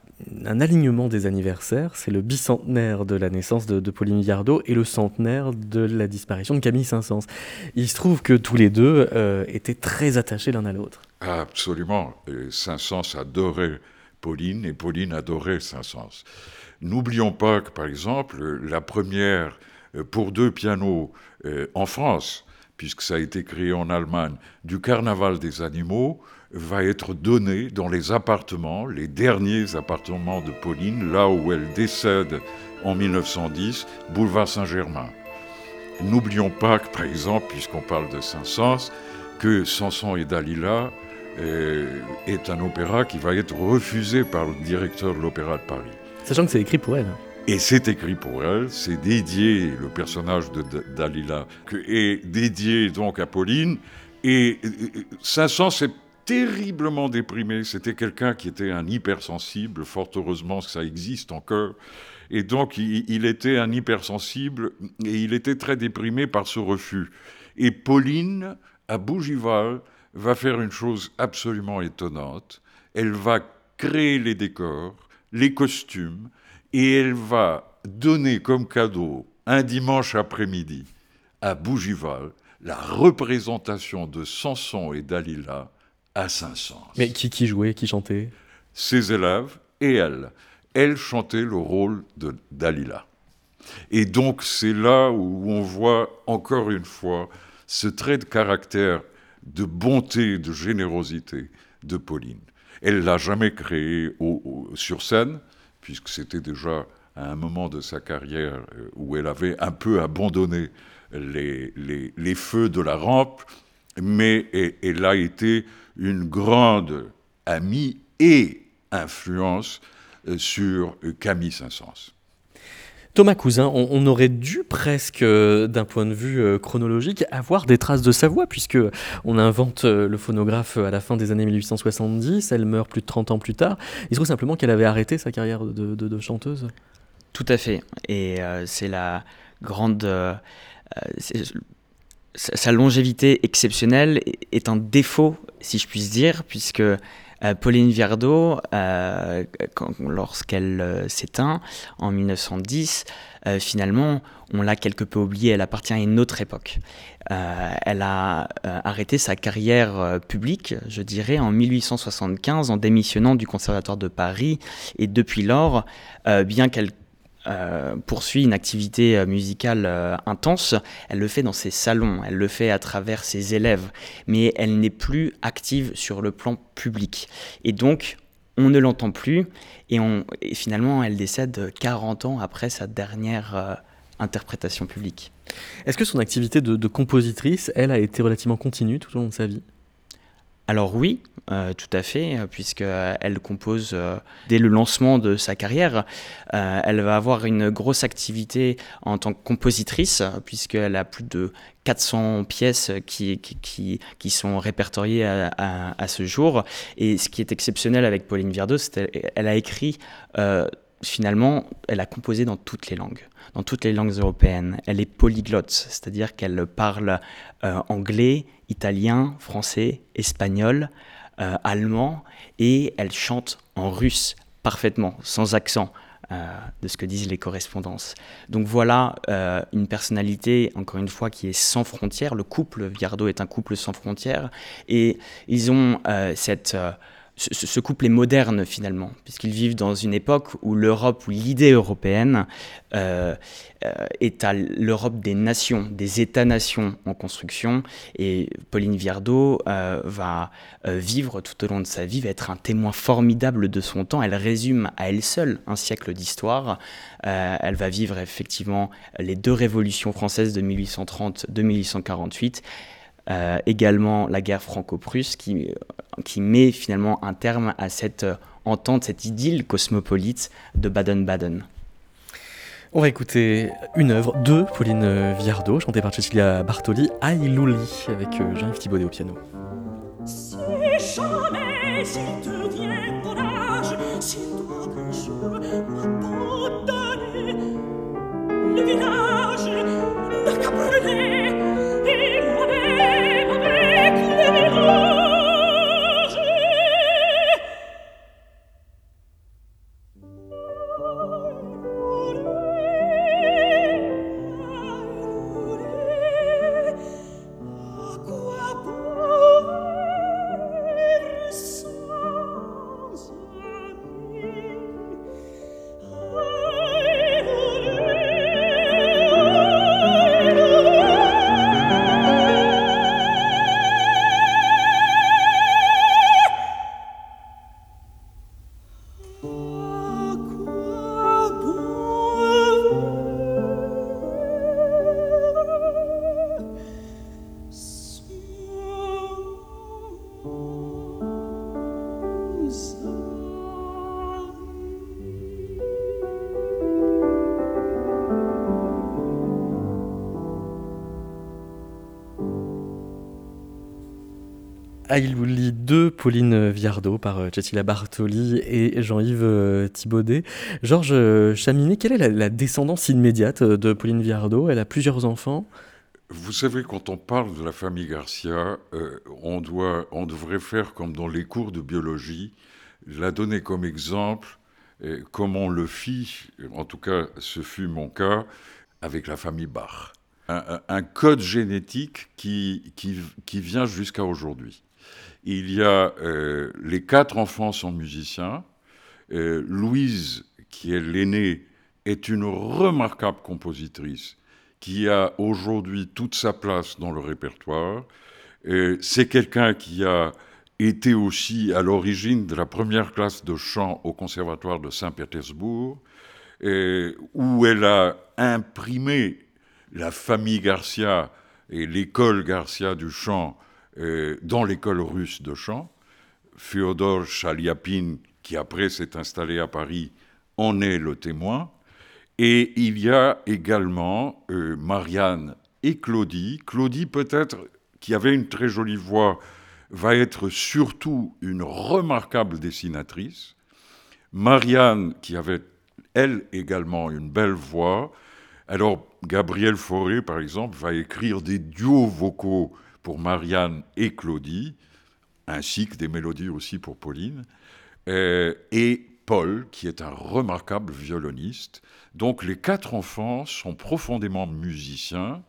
un alignement des anniversaires. C'est le bicentenaire de la naissance de, Pauline Viardot et le centenaire de la disparition de Camille Saint-Saëns. Il se trouve que tous les deux euh, étaient très attachés l'un à l'autre. Absolument. Saint-Saëns adorait Pauline et Pauline adorait Saint-Saëns. N'oublions pas que, par exemple, la première euh, pour deux pianos euh, en France, puisque ça a été créé en Allemagne, du Carnaval des animaux, va être donnée dans les appartements, les derniers appartements de Pauline, là où elle décède en 1910, boulevard Saint-Germain. N'oublions pas que, par exemple, puisqu'on parle de Saint-Saëns, que Samson et Dalila euh, est un opéra qui va être refusé par le directeur de l'Opéra de Paris. Sachant que c'est écrit pour elle. Et c'est écrit pour elle, c'est dédié, le personnage de Dalila est dédié donc à Pauline. Et euh, euh, Saint-Saëns est terriblement déprimé. C'était quelqu'un qui était un hypersensible, fort heureusement que ça existe encore. Et donc il, était un hypersensible et il était très déprimé par ce refus. Et Pauline, à Bougival, va faire une chose absolument étonnante. Elle va créer les décors, les costumes, et elle va donner comme cadeau un dimanche après-midi à Bougival la représentation de Samson et Dalila à Saint-Saëns. Mais qui, qui jouait, qui chantait? Ses élèves et elle. Elle chantait le rôle de Dalila. Et donc c'est là où on voit encore une fois ce trait de caractère de bonté, de générosité de Pauline. Elle l'a jamais créé au- au- sur scène, puisque c'était déjà à un moment de sa carrière euh, où elle avait un peu abandonné les, les- les feux de la rampe, mais elle a été une grande amie et influence euh, sur euh, Camille Saint-Saëns. Thomas Cousin, on, on aurait dû presque, euh, d'un point de vue euh, chronologique, avoir des traces de sa voix, puisque on invente euh, le phonographe à la fin des années 1870, elle meurt plus de 30 ans plus tard. Il se trouve simplement qu'elle avait arrêté sa carrière de, de- de chanteuse. Tout à fait. Et euh, c'est la grande. Sa longévité exceptionnelle est un défaut, si je puis dire, puisque Euh, Pauline Viardot, euh, lorsqu'elle euh, s'éteint en 1910, euh, finalement, on l'a quelque peu oubliée, elle appartient à une autre époque. Elle a arrêté sa carrière publique, je dirais, en 1875 en démissionnant du Conservatoire de Paris. Et depuis lors, bien qu'elle euh, poursuit une activité euh, musicale euh, intense, elle le fait dans ses salons, elle le fait à travers ses élèves, mais elle n'est plus active sur le plan public. Et donc, on ne l'entend plus, et, finalement, elle décède 40 ans après sa dernière interprétation publique. Est-ce que son activité de compositrice, elle, a été relativement continue tout au long de sa vie? Alors oui, euh, tout à fait, euh, puisqu'elle compose euh, dès le lancement de sa carrière. Euh, elle va avoir une grosse activité en tant que compositrice, euh, puisqu'elle a plus de 400 pièces qui, qui, qui, sont répertoriées à, à- ce jour. Et ce qui est exceptionnel avec Pauline Viardot, c'est qu'elle a écrit, euh, finalement, elle a composé dans toutes les langues dans toutes les langues européennes. Elle est polyglotte, c'est-à-dire qu'elle parle euh, anglais, italien, français, espagnol, euh, allemand, et elle chante en russe parfaitement, sans accent. euh, de ce que disent les correspondances. Donc voilà euh, une personnalité, encore une fois, qui est sans frontières. Le couple Viardot est un couple sans frontières. Et ils ont cette... ce, couple est moderne finalement, puisqu'ils vivent dans une époque où l'Europe, où l'idée européenne euh, euh, est à l'Europe des nations, des États-nations en construction. Et Pauline Viardot euh, va euh, vivre tout au long de sa vie, va être un témoin formidable de son temps. Elle résume à elle seule un siècle d'histoire. Elle va vivre effectivement les deux révolutions françaises de 1830-1848. Euh, également la guerre franco-prusse qui, qui met finalement un terme à cette euh, entente, cette idylle cosmopolite de Baden-Baden. On va écouter une œuvre de Pauline Viardot, chantée par Cecilia Bartoli, Aïlouli, avec euh, Jean-Yves Thibaudet au piano. Si jamais s'il te vient courage, s'il doit un jour le village Aïlouli de Pauline Viardot par euh, Cecilia Bartoli et Jean-Yves euh, Thibaudet. Georges euh, Chaminet, quelle est la, descendance immédiate de Pauline Viardot? Elle a plusieurs enfants. Vous savez, quand on parle de la famille Garcia, on, doit, on devrait faire comme dans les cours de biologie, la donner comme exemple, comme on le fit, en tout cas ce fut mon cas, avec la famille Bach. Un- un code génétique qui, qui, qui vient jusqu'à aujourd'hui. Il y a euh, les quatre enfants sont musiciens. Euh, Louise, qui est l'aînée, est une remarquable compositrice qui a aujourd'hui toute sa place dans le répertoire. Euh, C'est quelqu'un qui a été aussi à l'origine de la première classe de chant au Conservatoire de Saint-Pétersbourg, où elle a imprimé la famille Garcia et l'école Garcia du chant dans l'école russe de chant. Fyodor Chaliapin, qui après s'est installé à Paris, en est le témoin. Et il y a également euh, Marianne et Claudie. Claudie, peut-être, qui avait une très jolie voix, va être surtout une remarquable dessinatrice. Marianne, qui avait, elle également, une belle voix. Alors, Gabriel Fauré, par exemple, va écrire des duos vocaux pour Marianne et Claudie. ainsi que des mélodies aussi pour Pauline, euh, et Paul, qui est un remarquable violoniste. Donc les quatre enfants sont profondément musiciens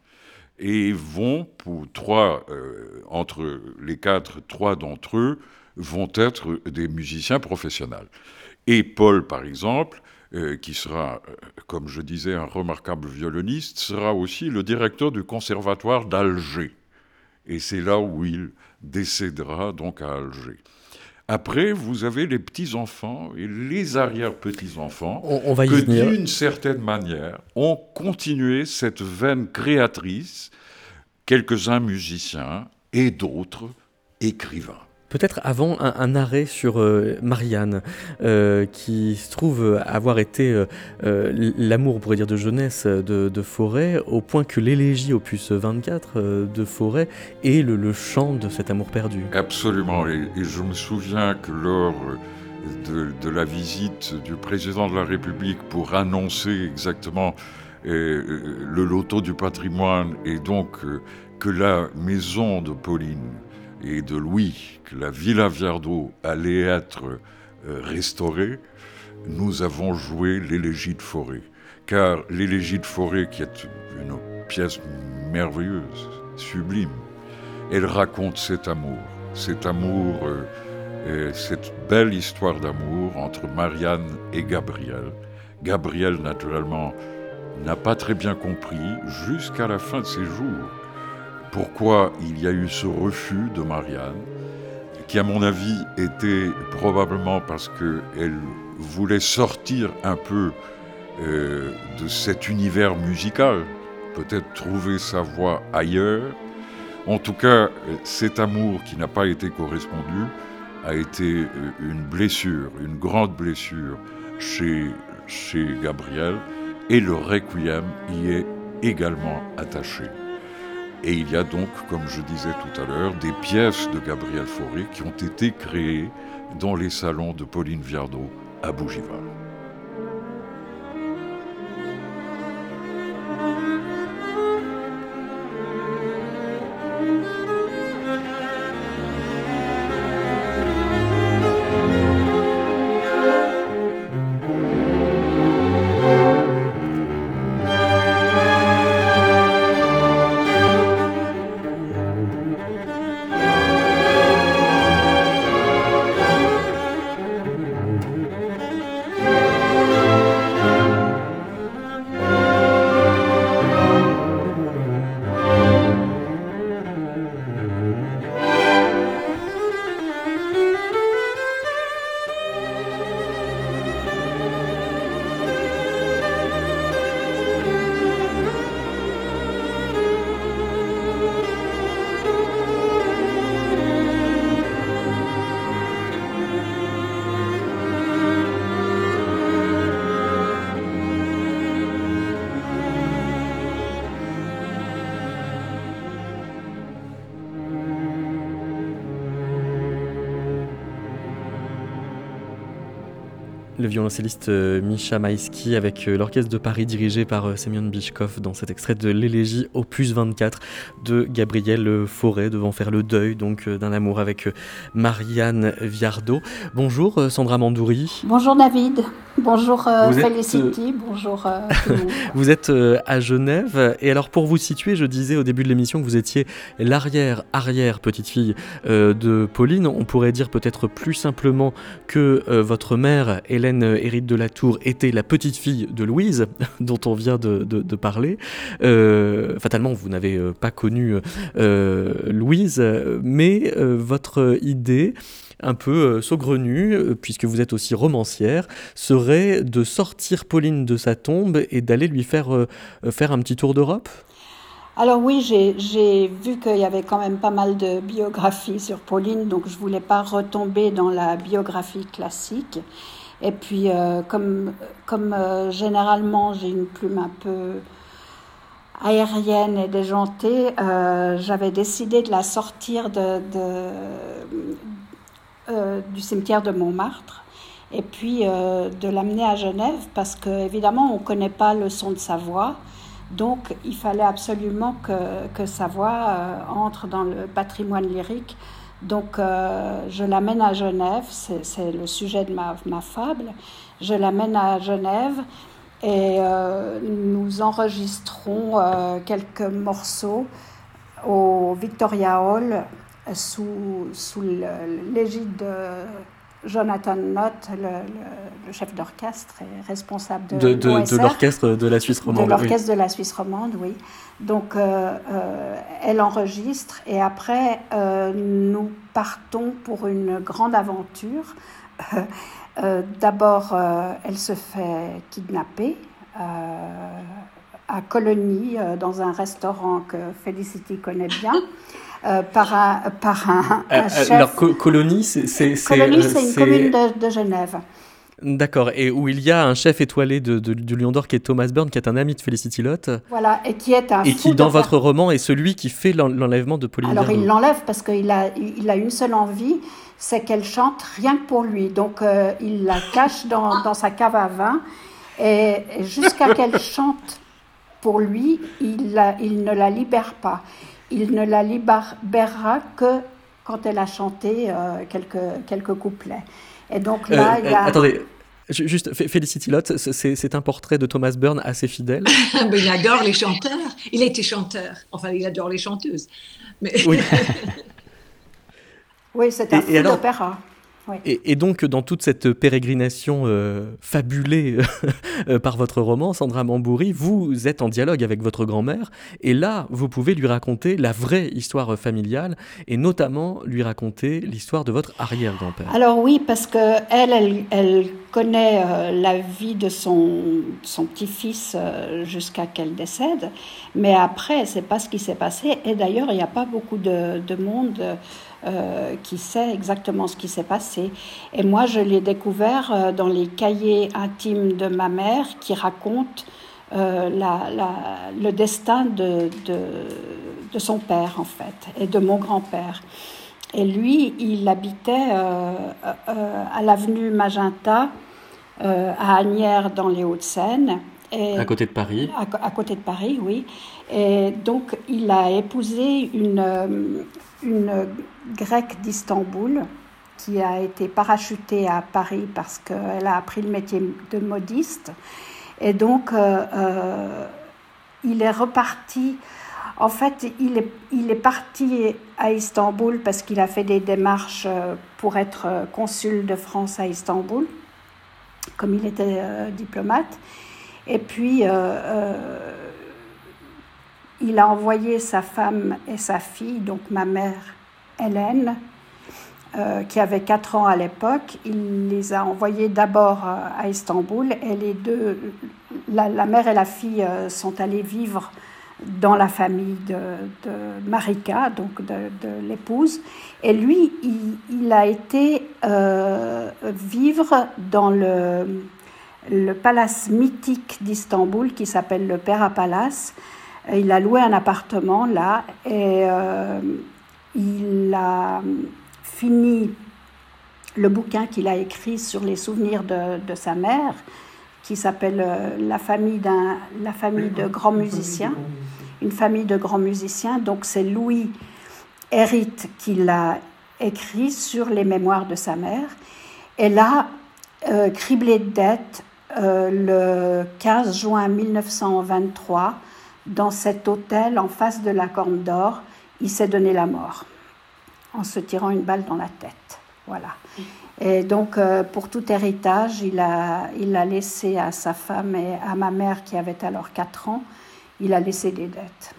et vont, pour trois, euh, entre les quatre, trois d'entre eux vont être des musiciens professionnels. Et Paul, par exemple, euh, qui sera, comme je disais, un remarquable violoniste, sera aussi le directeur du conservatoire d'Alger. Et c'est là où il décédera, donc à Alger. Après, vous avez les petits-enfants et les arrière-petits-enfants On, va y que d'une certaine manière ont continué cette veine créatrice, quelques-uns musiciens et d'autres écrivains. Peut-être avant un, arrêt sur euh, Marianne, euh, qui se trouve avoir été euh, l'amour, on pourrait dire, de jeunesse de, Forêt, au point que l'élégie opus 24 euh, de Forêt est le, chant de cet amour perdu. Absolument. Et, je me souviens que lors de, la visite du président de la République pour annoncer exactement le loto du patrimoine et donc que la maison de Pauline et de Louis, la Villa Viardot allait être euh, restaurée, nous avons joué l'élégie de Forêt. Car l'élégie de Forêt, qui est une pièce merveilleuse, sublime, elle raconte cet amour, cet amour, euh, et cette belle histoire d'amour entre Marianne et Gabriel. Gabriel, naturellement, n'a pas très bien compris jusqu'à la fin de ses jours pourquoi il y a eu ce refus de Marianne, qui à mon avis était probablement parce qu'elle voulait sortir un peu euh, de cet univers musical, peut-être trouver sa voie ailleurs. En tout cas, cet amour qui n'a pas été correspondu a été euh, une blessure, une grande blessure chez, chez Gabriel, et le requiem y est également attaché. Et il y a donc, comme je disais tout à l'heure, des pièces de Gabriel Fauré qui ont été créées dans les salons de Pauline Viardot à Bougival. Violoncelliste euh, Misha Maïski avec euh, l'orchestre de Paris dirigé par euh, Semyon Bichkov dans cet extrait de l'élégie opus 24 de Gabriel Fauré devant faire le deuil donc d'un amour avec Marianne Viardot. Bonjour Sandra Mandouri. Bonjour David, bonjour euh, êtes, Felicity, bonjour euh. Vous êtes euh, à Genève et alors pour vous situer, je disais au début de l'émission que vous étiez l'arrière arrière petite fille euh, de Pauline. On pourrait dire peut-être plus simplement que euh, votre mère Hélène Hérite de la Tour était la petite fille de Louise dont on vient de, de- de parler. Euh, fatalement, vous n'avez euh, pas connu euh, Louise, euh, mais euh, votre idée un peu euh, saugrenue, euh, puisque vous êtes aussi romancière, serait de sortir Pauline de sa tombe et d'aller lui faire, euh, faire un petit tour d'Europe? Alors oui, j'ai vu qu'il y avait quand même pas mal de biographies sur Pauline, donc je voulais pas retomber dans la biographie classique. Et puis, comme, généralement j'ai une plume un peu aérienne et déjantée, j'avais décidé de la sortir de, euh, du cimetière de Montmartre et puis euh, de l'amener à Genève parce que évidemment on ne connaît pas le son de sa voix. Donc il fallait absolument que, que sa voix euh, entre dans le patrimoine lyrique Donc je l'amène à Genève, c'est le sujet de ma, ma fable. Je l'amène à Genève et nous enregistrons quelques morceaux au Victoria Hall sous, sous l'égide de Jonathan Nott, le, chef d'orchestre et responsable de, de, l'orchestre de la Suisse romande. De l'orchestre de la Suisse romande, oui. Donc, euh, euh, elle enregistre et après, euh, nous partons pour une grande aventure. D'abord, elle se fait kidnapper à Colonie, dans un restaurant que Felicity connaît bien. Euh, par un, par un, euh, chef. Alors, Colonie, c'est Colonie, c'est une commune de, Genève. D'accord, et où il y a un chef étoilé de, du Lion d'Or qui est Thomas Byrne, qui est un ami de Felicity Lott. Voilà, et qui est un Et qui, dans votre roman, est celui qui fait l'enlèvement de Pauline Alors, il l'enlève parce qu'il a, il a une seule envie, c'est qu'elle chante rien que pour lui. Donc, euh, il la cache dans, dans, sa cave à vin, et jusqu'à qu'elle chante pour lui, il, il ne la libère pas il ne la libérera que quand elle a chanté euh, quelques, quelques couplets. Et donc là, euh, il y a... Attendez, Juste, Felicity Lott, c'est un portrait de Thomas Byrne assez fidèle. Mais il adore les chanteurs. Il était chanteur. Enfin, il adore les chanteuses. Mais... Oui. oui, c'est un fou d'opéra. Et, donc, dans toute cette pérégrination euh, fabulée euh, par votre roman, Sandra Mambouri, vous êtes en dialogue avec votre grand-mère, et là, vous pouvez lui raconter la vraie histoire familiale, et notamment lui raconter l'histoire de votre arrière-grand-père. Alors oui, parce que elle, elle, connaît euh, la vie de son, son petit-fils jusqu'à qu'elle décède, mais après, c'est pas ce qui s'est passé, et d'ailleurs, il n'y a pas beaucoup de, de monde euh, qui sait exactement ce qui s'est passé. Et moi, je l'ai découvert euh, dans les cahiers intimes de ma mère qui racontent euh, la, le destin de, de, de, son père, en fait, et de mon grand-père. Et lui, il habitait à l'avenue Magenta, à Agnières, dans les Hauts-de-Seine. À côté de Paris à, côté de Paris, oui. Et donc, il a épousé une, une grecque d'Istanbul qui a été parachutée à Paris parce qu'elle a appris le métier de modiste. Et donc, euh, euh, il est reparti. En fait, il est, parti à Istanbul parce qu'il a fait des démarches euh, pour être consul de France à Istanbul, comme il était diplomate. Et puis, il a envoyé sa femme et sa fille, donc ma mère Hélène, euh, qui avait 4 ans à l'époque. Il les a envoyées d'abord euh, à Istanbul et deux, la, mère et la fille euh, sont allées vivre dans la famille de, Marika, donc de, l'épouse. Et lui, il, a été vivre dans le, le palace mythique d'Istanbul qui s'appelle le Pera Palace il a loué un appartement là et euh, il a fini le bouquin qu'il a écrit sur les souvenirs de, sa mère, qui s'appelle euh, la, famille la famille de grands musiciens, une famille de grands musiciens. Donc c'est Louis Hérite qui l'a écrit sur les mémoires de sa mère. Et là, euh, criblé de dettes, le 15 juin 1923, dans cet hôtel en face de la Corne d'Or, il s'est donné la mort en se tirant une balle dans la tête. Voilà. Et donc, euh, pour tout héritage, il a, il a laissé à sa femme et à ma mère, qui avait alors 4 ans, il a laissé des dettes.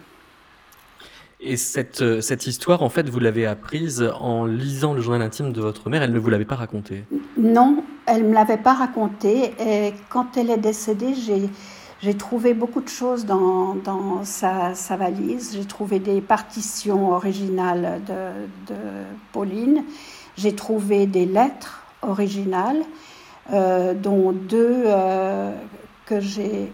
Et cette, euh, cette histoire, en fait, vous l'avez apprise en lisant le journal intime de votre mère, elle ne vous l'avait pas raconté Non, elle ne me l'avait pas raconté. Et quand elle est décédée, j'ai j'ai trouvé beaucoup de choses dans, sa, valise. J'ai trouvé des partitions originales de, Pauline. J'ai trouvé des lettres originales, euh, dont deux euh, que j'ai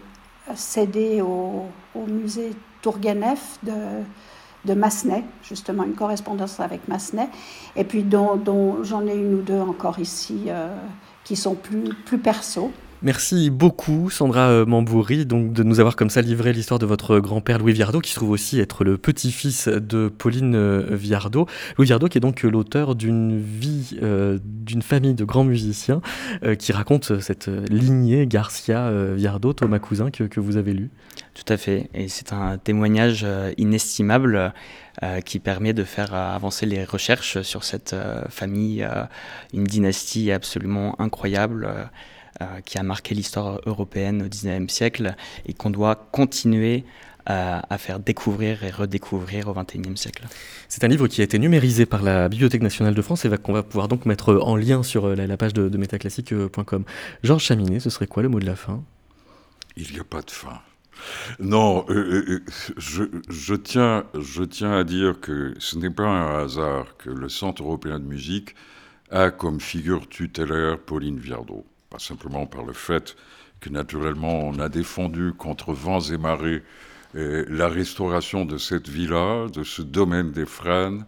cédées au, musée Tourguenev de, Massenet, justement une correspondance avec Massenet, et puis dont, j'en ai une ou deux encore ici euh, qui sont plus, plus perso. Merci beaucoup Sandra euh, Mambouri donc de nous avoir comme ça livré l'histoire de votre grand-père Louis Viardot qui se trouve aussi être le petit-fils de Pauline euh, Viardot. Louis Viardot qui est donc l'auteur d'une vie euh, d'une famille de grands musiciens qui raconte cette lignée Garcia Viardot Thomas Cousin que, que, vous avez lu. Tout à fait et c'est un témoignage inestimable qui permet de faire avancer les recherches sur cette famille une dynastie absolument incroyable euh, qui a marqué l'histoire européenne au XIXe siècle et qu'on doit continuer à, faire découvrir et redécouvrir au XXIe siècle. C'est un livre qui a été numérisé par la Bibliothèque nationale de France et qu'on va pouvoir donc mettre en lien sur euh, la, page de, de métaclassique.com. Georges Chaminet, ce serait quoi le mot de la fin? Il n'y a pas de fin. Non, euh, je, je, tiens, je tiens à dire que ce n'est pas un hasard que le Centre européen de musique a comme figure tutélaire Pauline Viardot pas simplement par le fait que naturellement on a défendu contre vents et marées la restauration de cette villa, de ce domaine des frênes,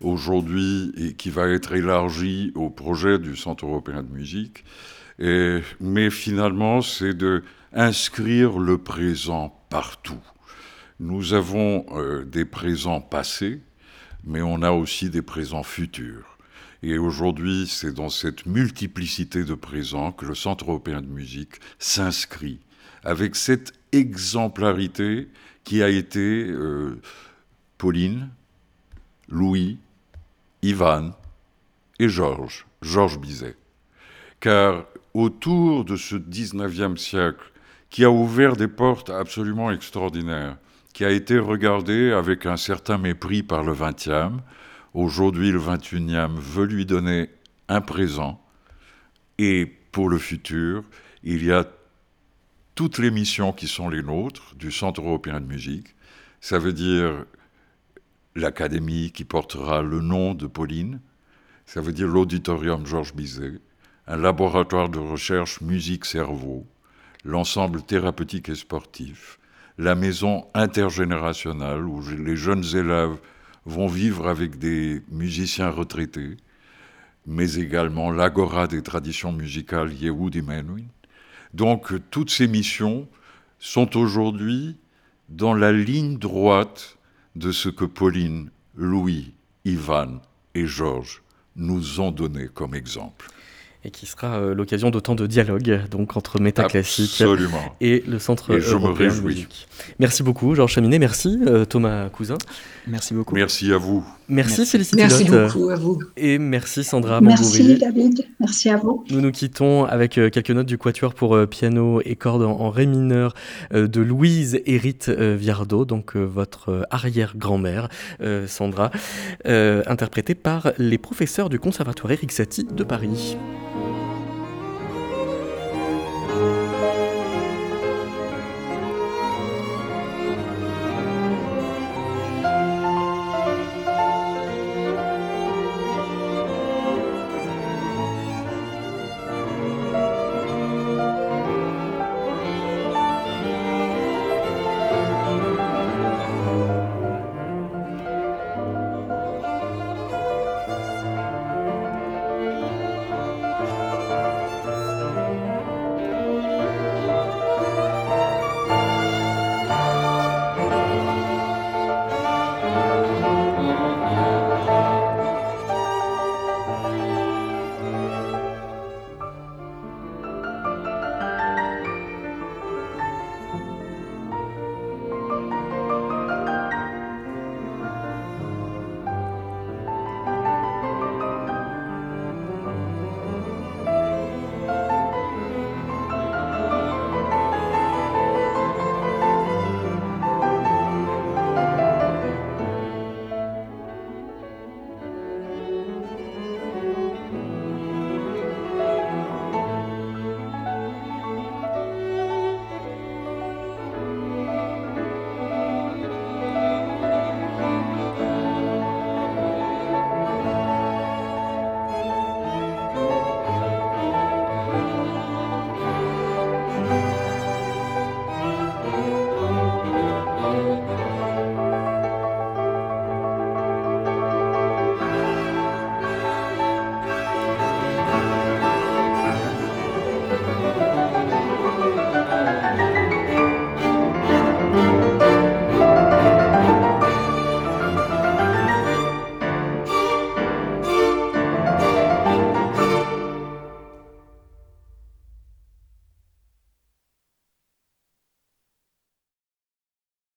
aujourd'hui, et qui va être élargi au projet du Centre européen de musique. Mais finalement, c'est de inscrire le présent partout. Nous avons euh, des présents passés, mais on a aussi des présents futurs. Et aujourd'hui, c'est dans cette multiplicité de présents que le Centre européen de musique s'inscrit, avec cette exemplarité qui a été euh, Pauline, Louis, Ivan et Georges, Georges Bizet. Car autour de ce 19e siècle, qui a ouvert des portes absolument extraordinaires, qui a été regardé avec un certain mépris par le 20e, Aujourd'hui, le 21e veut lui donner un présent. Et pour le futur, il y a toutes les missions qui sont les nôtres du Centre européen de musique. Ça veut dire l'académie qui portera le nom de Pauline. Ça veut dire l'auditorium Georges Bizet, un laboratoire de recherche musique-cerveau, l'ensemble thérapeutique et sportif, la maison intergénérationnelle où les jeunes élèves vont vivre avec des musiciens retraités, mais également l'Agora des traditions musicales Yehudi Menuhin. Donc toutes ces missions sont aujourd'hui dans la ligne droite de ce que Pauline, Louis, Ivan et Georges nous ont donné comme exemple et qui sera euh, l'occasion d'autant de dialogue donc entre Métaclassique et le Centre et je européen me réjouis. Merci beaucoup, Georges Chaminet. Merci, euh, Thomas Cousin. Merci beaucoup. Merci à vous. Merci, Félicité Merci beaucoup à vous. Et merci Sandra Merci David. Merci à vous. Nous nous quittons avec euh, quelques notes du quatuor pour piano et cordes en, ré mineur de Louise Hérite Viardot, donc votre arrière-grand-mère, Sandra, interprétée par les professeurs du Conservatoire Eric Satie de Paris.